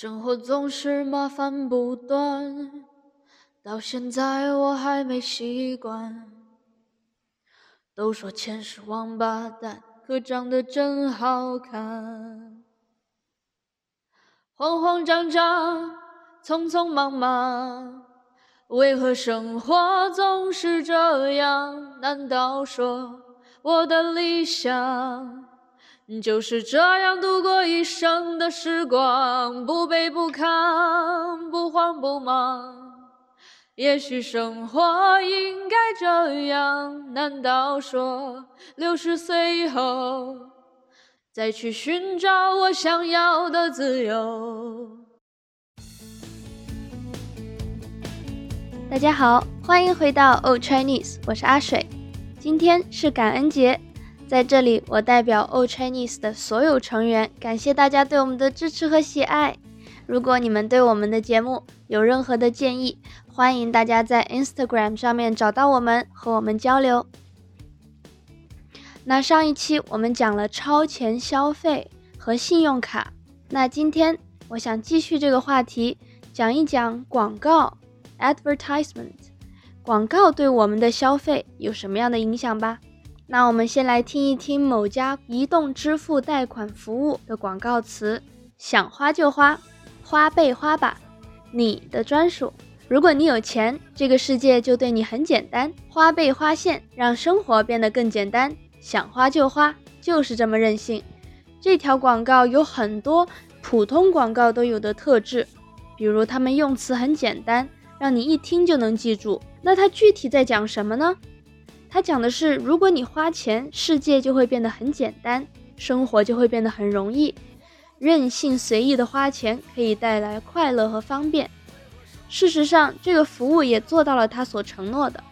生活总是麻烦不断，到现在我还没习惯。都说钱是王八蛋，可长得真好看。慌慌张张，匆匆忙忙，为何生活总是这样？难道说我的理想？就是这样度过一生的时光，不卑不亢，不慌不忙。也许生活应该这样，难道说六十岁以后再去寻找我想要的自由？大家好，欢迎回到 Old Chinese，我是阿水。今天是感恩节。在这里，我代表 Old Chinese 的所有成员，感谢大家对我们的支持和喜爱。如果你们对我们的节目有任何的建议，欢迎大家在 Instagram 上面找到我们，和我们交流。那上一期我们讲了超前消费和信用卡，那今天我想继续这个话题，讲一讲广告 （advertisement），广告对我们的消费有什么样的影响吧。那我们先来听一听某家移动支付贷款服务的广告词：想花就花，花呗花吧，你的专属。如果你有钱，这个世界就对你很简单。花呗花现，让生活变得更简单。想花就花，就是这么任性。这条广告有很多普通广告都有的特质，比如他们用词很简单，让你一听就能记住。那它具体在讲什么呢？他讲的是，如果你花钱，世界就会变得很简单，生活就会变得很容易。任性随意的花钱可以带来快乐和方便。事实上，这个服务也做到了他所承诺的，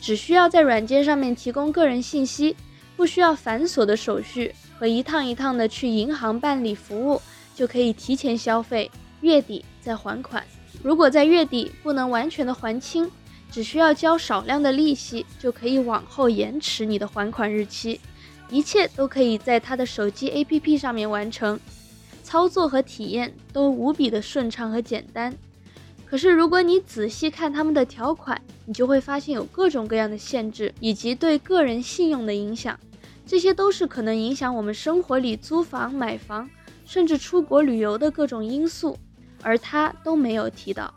只需要在软件上面提供个人信息，不需要繁琐的手续和一趟一趟的去银行办理服务，就可以提前消费，月底再还款。如果在月底不能完全的还清，只需要交少量的利息，就可以往后延迟你的还款日期，一切都可以在他的手机 APP 上面完成，操作和体验都无比的顺畅和简单。可是如果你仔细看他们的条款，你就会发现有各种各样的限制，以及对个人信用的影响，这些都是可能影响我们生活里租房、买房，甚至出国旅游的各种因素，而他都没有提到。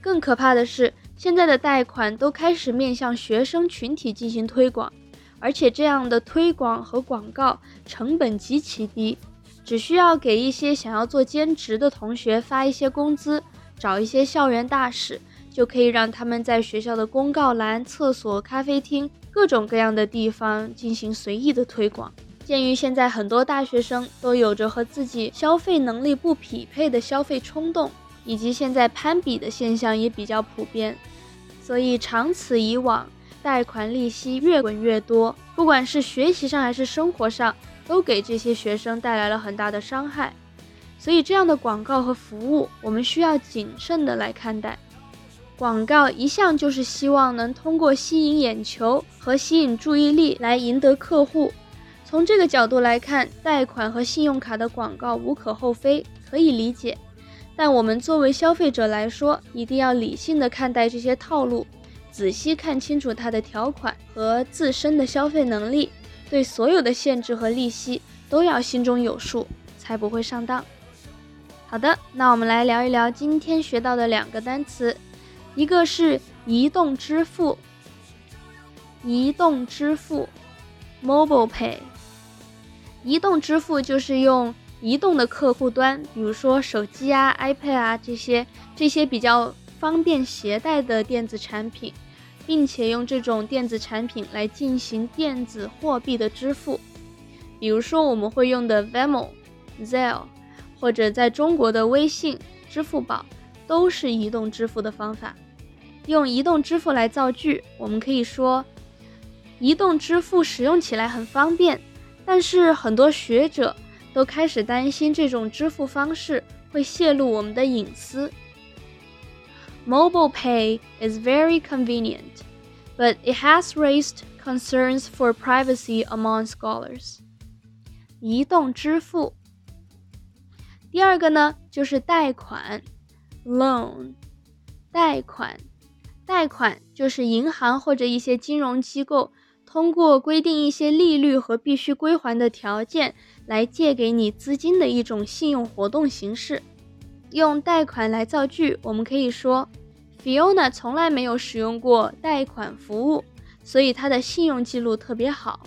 更可怕的是。现在的贷款都开始面向学生群体进行推广，而且这样的推广和广告成本极其低，只需要给一些想要做兼职的同学发一些工资，找一些校园大使，就可以让他们在学校的公告栏、厕所、咖啡厅各种各样的地方进行随意的推广。鉴于现在很多大学生都有着和自己消费能力不匹配的消费冲动，以及现在攀比的现象也比较普遍。所以长此以往，贷款利息越滚越多，不管是学习上还是生活上，都给这些学生带来了很大的伤害。所以这样的广告和服务，我们需要谨慎的来看待。广告一向就是希望能通过吸引眼球和吸引注意力来赢得客户。从这个角度来看，贷款和信用卡的广告无可厚非，可以理解。但我们作为消费者来说，一定要理性的看待这些套路，仔细看清楚它的条款和自身的消费能力，对所有的限制和利息都要心中有数，才不会上当。好的，那我们来聊一聊今天学到的两个单词，一个是移动支付，移动支付，mobile pay，移动支付就是用。移动的客户端，比如说手机啊、iPad 啊这些这些比较方便携带的电子产品，并且用这种电子产品来进行电子货币的支付，比如说我们会用的 Venmo、Zelle，或者在中国的微信、支付宝，都是移动支付的方法。用移动支付来造句，我们可以说，移动支付使用起来很方便，但是很多学者。都开始担心这种支付方式会泄露我们的隐私。Mobile pay is very convenient, but it has raised concerns for privacy among scholars. 移动支付。第二个呢，就是贷款，loan，贷款，贷款就是银行或者一些金融机构通过规定一些利率和必须归还的条件来借给你资金的一种信用活动形式。用贷款来造句，我们可以说，Fiona 从来没有使用过贷款服务，所以她的信用记录特别好。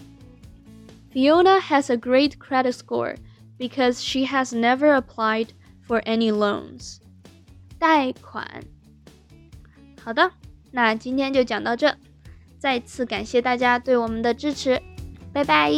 Fiona has a great credit score because she has never applied for any loans。贷款。好的，那今天就讲到这，再次感谢大家对我们的支持，拜拜。